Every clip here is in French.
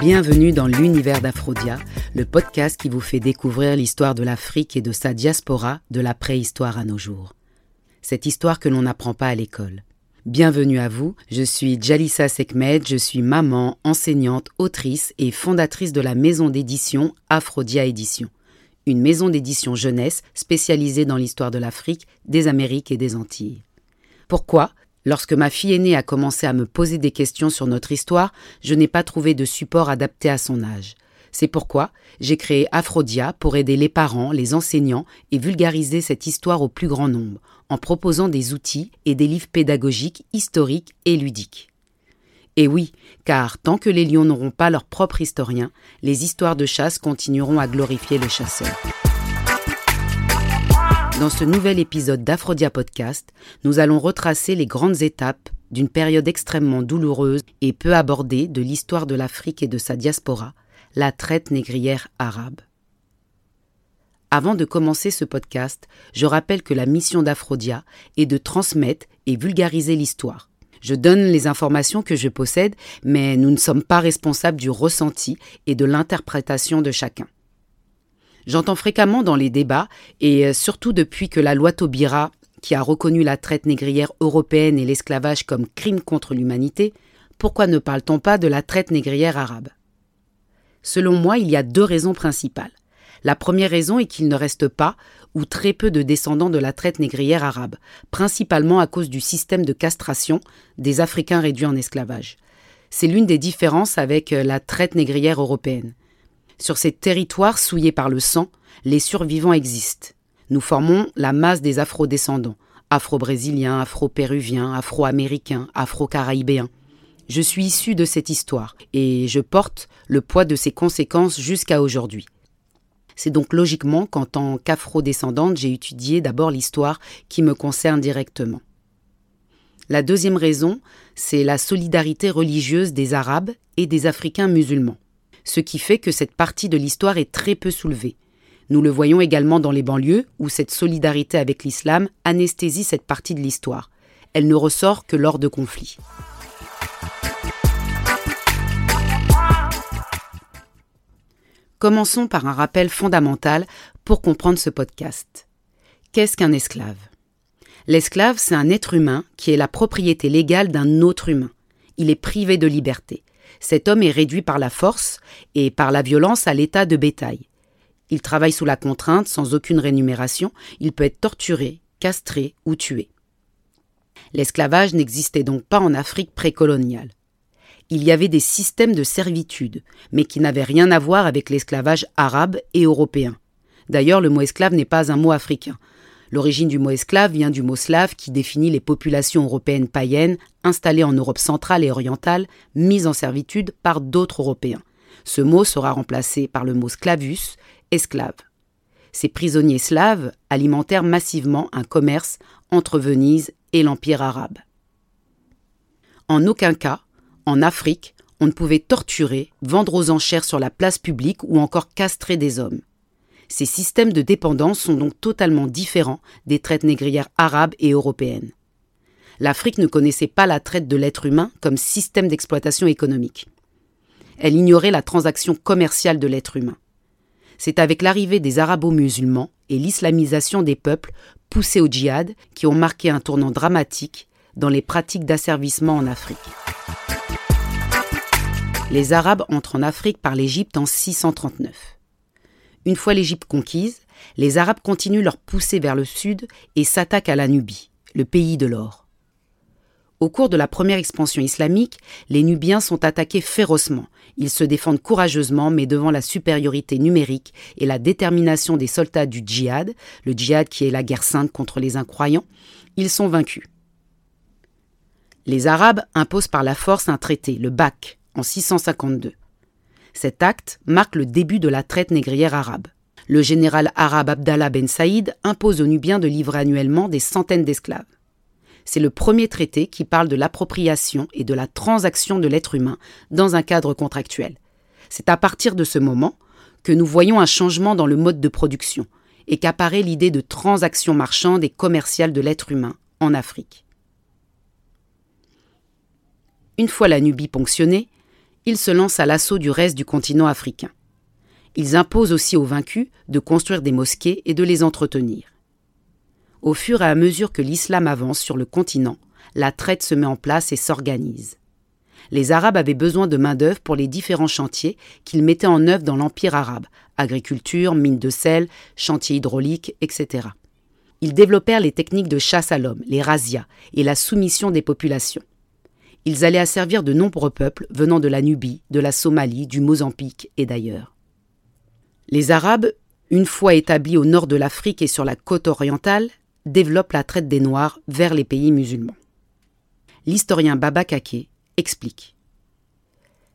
Bienvenue dans l'univers d'Aphrodia, le podcast qui vous fait découvrir l'histoire de l'Afrique et de sa diaspora de la préhistoire à nos jours. Cette histoire que l'on n'apprend pas à l'école. Bienvenue à vous, je suis Jalissa Sekmed, je suis maman, enseignante, autrice et fondatrice de la maison d'édition Aphrodia Édition, une maison d'édition jeunesse spécialisée dans l'histoire de l'Afrique, des Amériques et des Antilles. Pourquoi Lorsque ma fille aînée a commencé à me poser des questions sur notre histoire, je n'ai pas trouvé de support adapté à son âge. C'est pourquoi j'ai créé Aphrodia pour aider les parents, les enseignants et vulgariser cette histoire au plus grand nombre, en proposant des outils et des livres pédagogiques, historiques et ludiques. Et oui, car tant que les lions n'auront pas leur propre historien, les histoires de chasse continueront à glorifier le chasseur. Dans ce nouvel épisode d'Aphrodia Podcast, nous allons retracer les grandes étapes d'une période extrêmement douloureuse et peu abordée de l'histoire de l'Afrique et de sa diaspora, la traite négrière arabe. Avant de commencer ce podcast, je rappelle que la mission d'Aphrodia est de transmettre et vulgariser l'histoire. Je donne les informations que je possède, mais nous ne sommes pas responsables du ressenti et de l'interprétation de chacun. J'entends fréquemment dans les débats, et euh, surtout depuis que la loi Taubira, qui a reconnu la traite négrière européenne et l'esclavage comme crime contre l'humanité, pourquoi ne parle-t-on pas de la traite négrière arabe? Selon moi, il y a deux raisons principales. La première raison est qu'il ne reste pas ou très peu de descendants de la traite négrière arabe, principalement à cause du système de castration des Africains réduits en esclavage. C'est l'une des différences avec euh, la traite négrière européenne. Sur ces territoires souillés par le sang, les survivants existent. Nous formons la masse des afro-descendants, afro-brésiliens, afro-péruviens, afro-américains, afro-caraïbéens. Je suis issu de cette histoire et je porte le poids de ses conséquences jusqu'à aujourd'hui. C'est donc logiquement qu'en tant qu'afro-descendante, j'ai étudié d'abord l'histoire qui me concerne directement. La deuxième raison, c'est la solidarité religieuse des Arabes et des Africains musulmans ce qui fait que cette partie de l'histoire est très peu soulevée. Nous le voyons également dans les banlieues, où cette solidarité avec l'islam anesthésie cette partie de l'histoire. Elle ne ressort que lors de conflits. Commençons par un rappel fondamental pour comprendre ce podcast. Qu'est-ce qu'un esclave? L'esclave, c'est un être humain qui est la propriété légale d'un autre humain. Il est privé de liberté cet homme est réduit par la force et par la violence à l'état de bétail. Il travaille sous la contrainte, sans aucune rémunération, il peut être torturé, castré ou tué. L'esclavage n'existait donc pas en Afrique précoloniale. Il y avait des systèmes de servitude, mais qui n'avaient rien à voir avec l'esclavage arabe et européen. D'ailleurs, le mot esclave n'est pas un mot africain. L'origine du mot esclave vient du mot slave qui définit les populations européennes païennes installées en Europe centrale et orientale, mises en servitude par d'autres Européens. Ce mot sera remplacé par le mot sclavus, esclave. Ces prisonniers slaves alimentèrent massivement un commerce entre Venise et l'Empire arabe. En aucun cas, en Afrique, on ne pouvait torturer, vendre aux enchères sur la place publique ou encore castrer des hommes. Ces systèmes de dépendance sont donc totalement différents des traites négrières arabes et européennes. L'Afrique ne connaissait pas la traite de l'être humain comme système d'exploitation économique. Elle ignorait la transaction commerciale de l'être humain. C'est avec l'arrivée des arabo-musulmans et l'islamisation des peuples poussés au djihad qui ont marqué un tournant dramatique dans les pratiques d'asservissement en Afrique. Les Arabes entrent en Afrique par l'Égypte en 639. Une fois l'Égypte conquise, les Arabes continuent leur poussée vers le sud et s'attaquent à la Nubie, le pays de l'or. Au cours de la première expansion islamique, les Nubiens sont attaqués férocement. Ils se défendent courageusement, mais devant la supériorité numérique et la détermination des soldats du djihad, le djihad qui est la guerre sainte contre les incroyants, ils sont vaincus. Les Arabes imposent par la force un traité, le BAC, en 652. Cet acte marque le début de la traite négrière arabe. Le général arabe Abdallah Ben Saïd impose aux Nubiens de livrer annuellement des centaines d'esclaves. C'est le premier traité qui parle de l'appropriation et de la transaction de l'être humain dans un cadre contractuel. C'est à partir de ce moment que nous voyons un changement dans le mode de production et qu'apparaît l'idée de transaction marchande et commerciale de l'être humain en Afrique. Une fois la Nubie ponctionnée, ils se lancent à l'assaut du reste du continent africain. Ils imposent aussi aux vaincus de construire des mosquées et de les entretenir. Au fur et à mesure que l'islam avance sur le continent, la traite se met en place et s'organise. Les Arabes avaient besoin de main-d'œuvre pour les différents chantiers qu'ils mettaient en œuvre dans l'Empire arabe agriculture, mines de sel, chantiers hydrauliques, etc. Ils développèrent les techniques de chasse à l'homme, les razzias, et la soumission des populations. Ils allaient asservir de nombreux peuples venant de la Nubie, de la Somalie, du Mozambique et d'ailleurs. Les Arabes, une fois établis au nord de l'Afrique et sur la côte orientale, développent la traite des Noirs vers les pays musulmans. L'historien Baba Kake explique.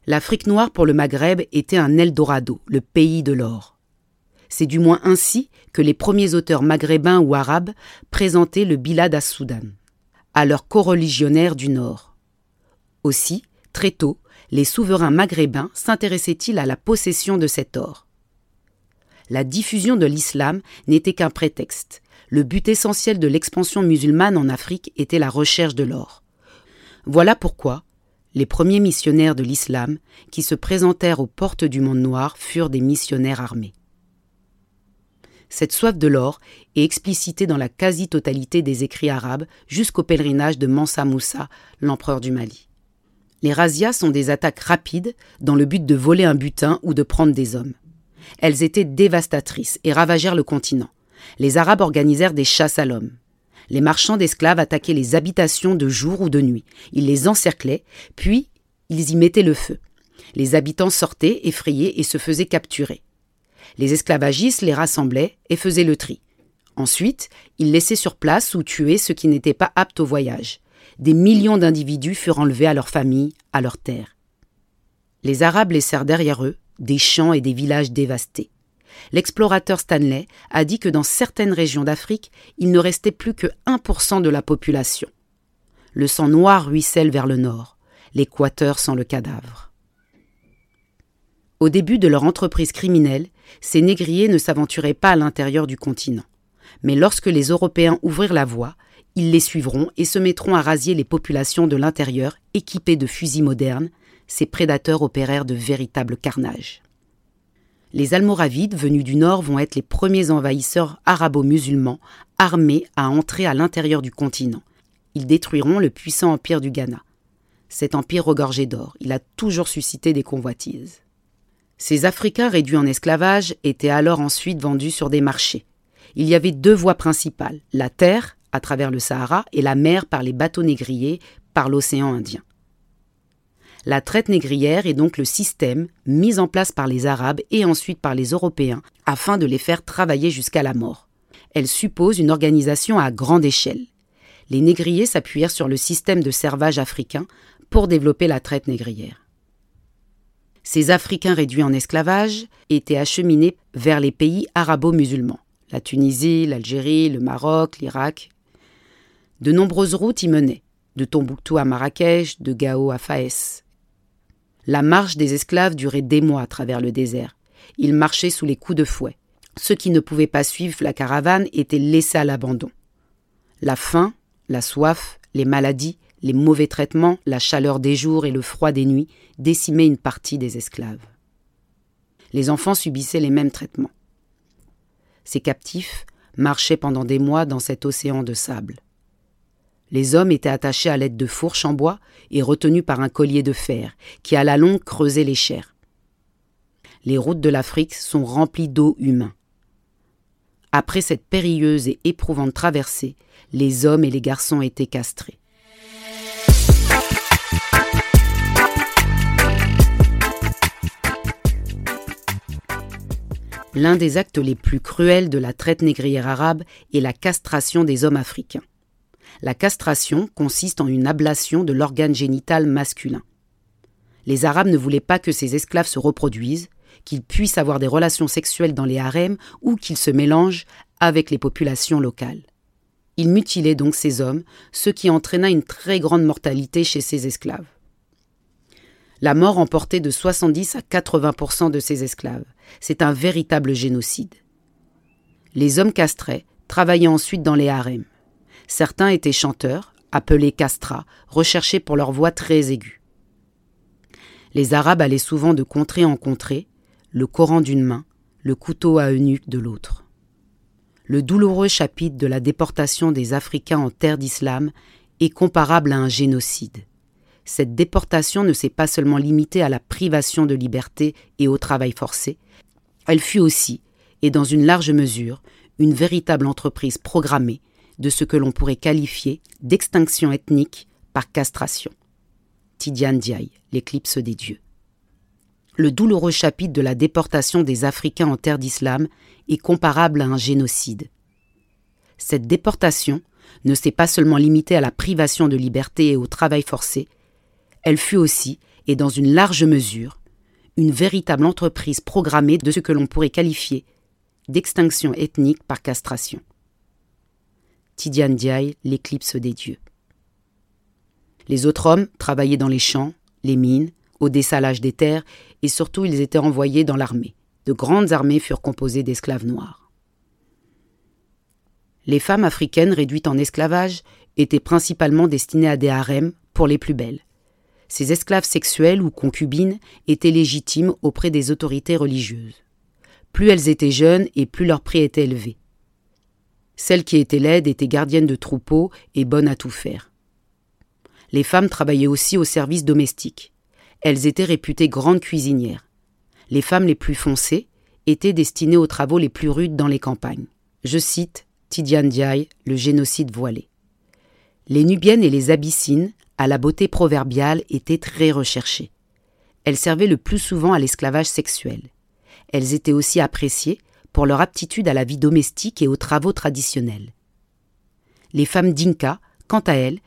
L'Afrique noire pour le Maghreb était un Eldorado, le pays de l'or. C'est du moins ainsi que les premiers auteurs maghrébins ou arabes présentaient le Bilad as-Soudan, à leurs coreligionnaires du Nord. Aussi, très tôt, les souverains maghrébins s'intéressaient-ils à la possession de cet or? La diffusion de l'islam n'était qu'un prétexte. Le but essentiel de l'expansion musulmane en Afrique était la recherche de l'or. Voilà pourquoi les premiers missionnaires de l'islam qui se présentèrent aux portes du monde noir furent des missionnaires armés. Cette soif de l'or est explicitée dans la quasi-totalité des écrits arabes jusqu'au pèlerinage de Mansa Moussa, l'empereur du Mali. Les razzias sont des attaques rapides dans le but de voler un butin ou de prendre des hommes. Elles étaient dévastatrices et ravagèrent le continent. Les Arabes organisèrent des chasses à l'homme. Les marchands d'esclaves attaquaient les habitations de jour ou de nuit. Ils les encerclaient, puis ils y mettaient le feu. Les habitants sortaient, effrayés, et se faisaient capturer. Les esclavagistes les rassemblaient et faisaient le tri. Ensuite, ils laissaient sur place ou tuaient ceux qui n'étaient pas aptes au voyage. Des millions d'individus furent enlevés à leurs familles, à leurs terres. Les Arabes laissèrent derrière eux des champs et des villages dévastés. L'explorateur Stanley a dit que dans certaines régions d'Afrique, il ne restait plus que 1% de la population. Le sang noir ruisselle vers le nord, l'équateur sans le cadavre. Au début de leur entreprise criminelle, ces négriers ne s'aventuraient pas à l'intérieur du continent. Mais lorsque les Européens ouvrirent la voie, ils les suivront et se mettront à rasier les populations de l'intérieur équipées de fusils modernes. Ces prédateurs opérèrent de véritables carnages. Les Almoravides venus du nord vont être les premiers envahisseurs arabo-musulmans armés à entrer à l'intérieur du continent. Ils détruiront le puissant empire du Ghana. Cet empire regorgé d'or, il a toujours suscité des convoitises. Ces Africains réduits en esclavage étaient alors ensuite vendus sur des marchés. Il y avait deux voies principales, la terre, à travers le Sahara, et la mer par les bateaux négriers, par l'océan Indien. La traite négrière est donc le système mis en place par les Arabes et ensuite par les Européens afin de les faire travailler jusqu'à la mort. Elle suppose une organisation à grande échelle. Les négriers s'appuyèrent sur le système de servage africain pour développer la traite négrière. Ces Africains réduits en esclavage étaient acheminés vers les pays arabo-musulmans, la Tunisie, l'Algérie, le Maroc, l'Irak. De nombreuses routes y menaient, de Tombouctou à Marrakech, de Gao à Faès. La marche des esclaves durait des mois à travers le désert. Ils marchaient sous les coups de fouet. Ceux qui ne pouvaient pas suivre la caravane étaient laissés à l'abandon. La faim, la soif, les maladies, les mauvais traitements, la chaleur des jours et le froid des nuits décimaient une partie des esclaves. Les enfants subissaient les mêmes traitements. Ces captifs marchaient pendant des mois dans cet océan de sable. Les hommes étaient attachés à l'aide de fourches en bois et retenus par un collier de fer, qui à la longue creusait les chairs. Les routes de l'Afrique sont remplies d'eau humain. Après cette périlleuse et éprouvante traversée, les hommes et les garçons étaient castrés. L'un des actes les plus cruels de la traite négrière arabe est la castration des hommes africains. La castration consiste en une ablation de l'organe génital masculin. Les Arabes ne voulaient pas que ces esclaves se reproduisent, qu'ils puissent avoir des relations sexuelles dans les harems ou qu'ils se mélangent avec les populations locales. Ils mutilaient donc ces hommes, ce qui entraîna une très grande mortalité chez ces esclaves. La mort emportait de 70 à 80% de ces esclaves. C'est un véritable génocide. Les hommes castrés travaillaient ensuite dans les harems. Certains étaient chanteurs, appelés castrats, recherchés pour leur voix très aiguë. Les Arabes allaient souvent de contrée en contrée, le Coran d'une main, le couteau à eunuque de l'autre. Le douloureux chapitre de la déportation des Africains en terre d'islam est comparable à un génocide. Cette déportation ne s'est pas seulement limitée à la privation de liberté et au travail forcé, elle fut aussi, et dans une large mesure, une véritable entreprise programmée de ce que l'on pourrait qualifier d'extinction ethnique par castration. Tidiane Diaye, l'éclipse des dieux. Le douloureux chapitre de la déportation des Africains en terre d'islam est comparable à un génocide. Cette déportation ne s'est pas seulement limitée à la privation de liberté et au travail forcé, elle fut aussi, et dans une large mesure, une véritable entreprise programmée de ce que l'on pourrait qualifier d'extinction ethnique par castration. L'éclipse des dieux. Les autres hommes travaillaient dans les champs, les mines, au dessalage des terres, et surtout ils étaient envoyés dans l'armée. De grandes armées furent composées d'esclaves noirs. Les femmes africaines réduites en esclavage étaient principalement destinées à des harems pour les plus belles. Ces esclaves sexuelles ou concubines étaient légitimes auprès des autorités religieuses. Plus elles étaient jeunes et plus leur prix était élevé. Celles qui étaient laides étaient gardiennes de troupeaux et bonnes à tout faire. Les femmes travaillaient aussi au service domestique. Elles étaient réputées grandes cuisinières. Les femmes les plus foncées étaient destinées aux travaux les plus rudes dans les campagnes. Je cite Tidiane Diaye, Le génocide voilé. Les Nubiennes et les Abyssines, à la beauté proverbiale, étaient très recherchées. Elles servaient le plus souvent à l'esclavage sexuel. Elles étaient aussi appréciées pour leur aptitude à la vie domestique et aux travaux traditionnels. Les femmes d'Inka, quant à elles,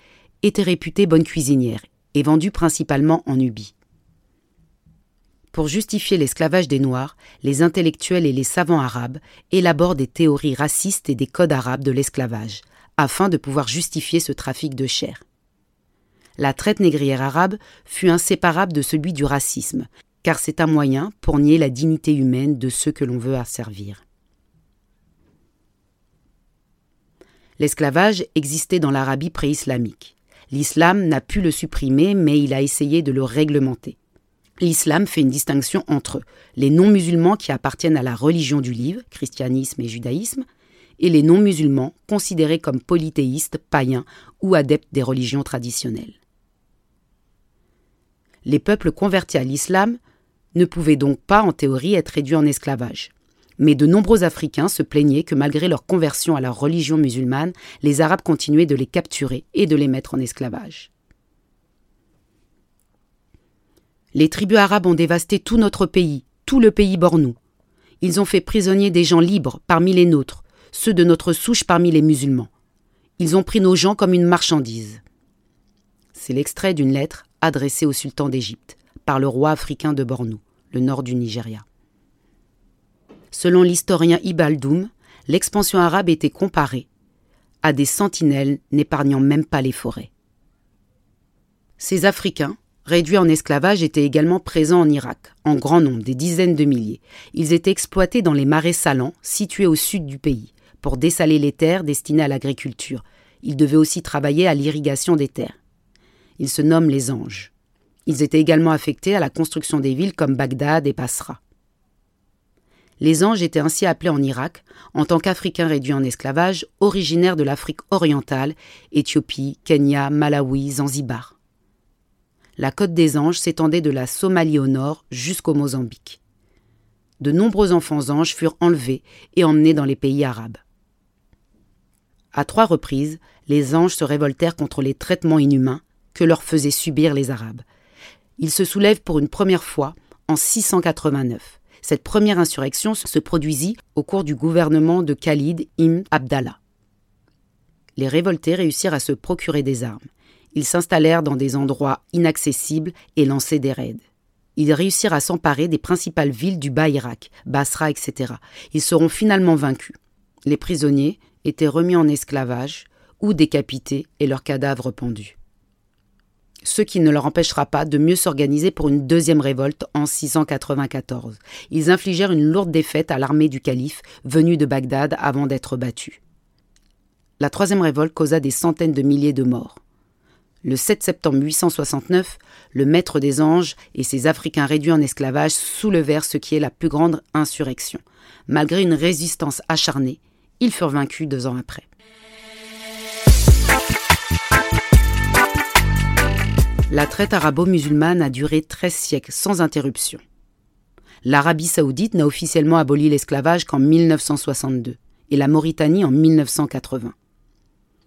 étaient réputées bonnes cuisinières et vendues principalement en Nubie. Pour justifier l'esclavage des Noirs, les intellectuels et les savants arabes élaborent des théories racistes et des codes arabes de l'esclavage, afin de pouvoir justifier ce trafic de chair. La traite négrière arabe fut inséparable de celui du racisme, car c'est un moyen pour nier la dignité humaine de ceux que l'on veut asservir. L'esclavage existait dans l'Arabie pré-islamique. L'islam n'a pu le supprimer, mais il a essayé de le réglementer. L'islam fait une distinction entre les non-musulmans qui appartiennent à la religion du livre, christianisme et judaïsme, et les non-musulmans considérés comme polythéistes, païens ou adeptes des religions traditionnelles. Les peuples convertis à l'islam ne pouvaient donc pas en théorie être réduits en esclavage. Mais de nombreux Africains se plaignaient que malgré leur conversion à la religion musulmane, les Arabes continuaient de les capturer et de les mettre en esclavage. Les tribus arabes ont dévasté tout notre pays, tout le pays bornou. Ils ont fait prisonnier des gens libres parmi les nôtres, ceux de notre souche parmi les musulmans. Ils ont pris nos gens comme une marchandise. C'est l'extrait d'une lettre adressée au sultan d'Égypte par le roi africain de Bornou, le nord du Nigeria. Selon l'historien Ibaldoum, l'expansion arabe était comparée à des sentinelles n'épargnant même pas les forêts. Ces Africains, réduits en esclavage, étaient également présents en Irak, en grand nombre, des dizaines de milliers. Ils étaient exploités dans les marais salants, situés au sud du pays, pour dessaler les terres destinées à l'agriculture. Ils devaient aussi travailler à l'irrigation des terres. Ils se nomment les anges. Ils étaient également affectés à la construction des villes comme Bagdad et Basra. Les anges étaient ainsi appelés en Irak en tant qu'Africains réduits en esclavage originaires de l'Afrique orientale, Éthiopie, Kenya, Malawi, Zanzibar. La côte des anges s'étendait de la Somalie au nord jusqu'au Mozambique. De nombreux enfants anges furent enlevés et emmenés dans les pays arabes. À trois reprises, les anges se révoltèrent contre les traitements inhumains que leur faisaient subir les Arabes. Il se soulève pour une première fois en 689. Cette première insurrection se produisit au cours du gouvernement de Khalid ibn Abdallah. Les révoltés réussirent à se procurer des armes. Ils s'installèrent dans des endroits inaccessibles et lançaient des raids. Ils réussirent à s'emparer des principales villes du Bas-Irak, Basra, etc. Ils seront finalement vaincus. Les prisonniers étaient remis en esclavage ou décapités et leurs cadavres pendus ce qui ne leur empêchera pas de mieux s'organiser pour une deuxième révolte en 694. Ils infligèrent une lourde défaite à l'armée du calife venue de Bagdad avant d'être battus. La troisième révolte causa des centaines de milliers de morts. Le 7 septembre 869, le maître des anges et ses Africains réduits en esclavage soulevèrent ce qui est la plus grande insurrection. Malgré une résistance acharnée, ils furent vaincus deux ans après. La traite arabo-musulmane a duré 13 siècles sans interruption. L'Arabie saoudite n'a officiellement aboli l'esclavage qu'en 1962 et la Mauritanie en 1980.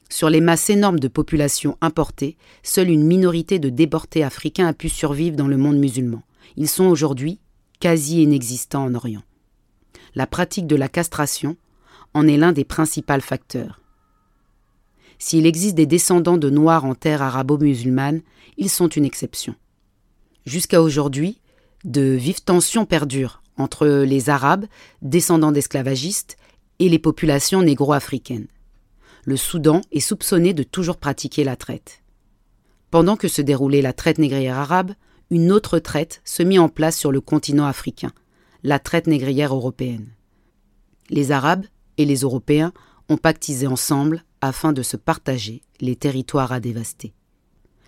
Sur les masses énormes de population importées, seule une minorité de déportés africains a pu survivre dans le monde musulman. Ils sont aujourd'hui quasi inexistants en Orient. La pratique de la castration en est l'un des principaux facteurs. S'il existe des descendants de Noirs en terre arabo-musulmane, ils sont une exception. Jusqu'à aujourd'hui, de vives tensions perdurent entre les Arabes, descendants d'esclavagistes, et les populations négro-africaines. Le Soudan est soupçonné de toujours pratiquer la traite. Pendant que se déroulait la traite négrière arabe, une autre traite se mit en place sur le continent africain, la traite négrière européenne. Les Arabes et les Européens ont pactisé ensemble afin de se partager les territoires à dévaster.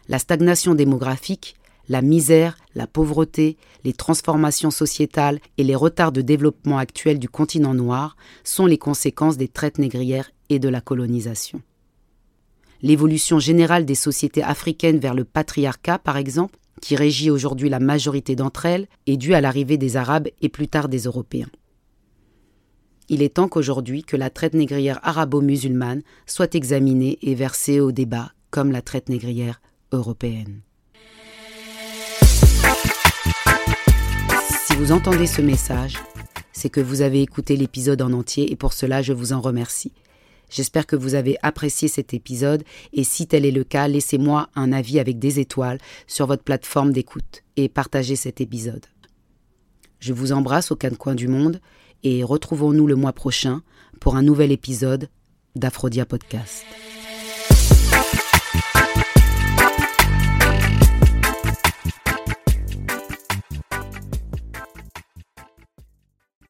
La stagnation démographique, la misère, la pauvreté, les transformations sociétales et les retards de développement actuels du continent noir sont les conséquences des traites négrières et de la colonisation. L'évolution générale des sociétés africaines vers le patriarcat, par exemple, qui régit aujourd'hui la majorité d'entre elles, est due à l'arrivée des Arabes et plus tard des Européens. Il est temps qu'aujourd'hui que la traite négrière arabo-musulmane soit examinée et versée au débat comme la traite négrière européenne. Si vous entendez ce message, c'est que vous avez écouté l'épisode en entier et pour cela je vous en remercie. J'espère que vous avez apprécié cet épisode et si tel est le cas, laissez-moi un avis avec des étoiles sur votre plateforme d'écoute et partagez cet épisode. Je vous embrasse au quatre coins du monde et retrouvons-nous le mois prochain pour un nouvel épisode d'Aphrodia Podcast.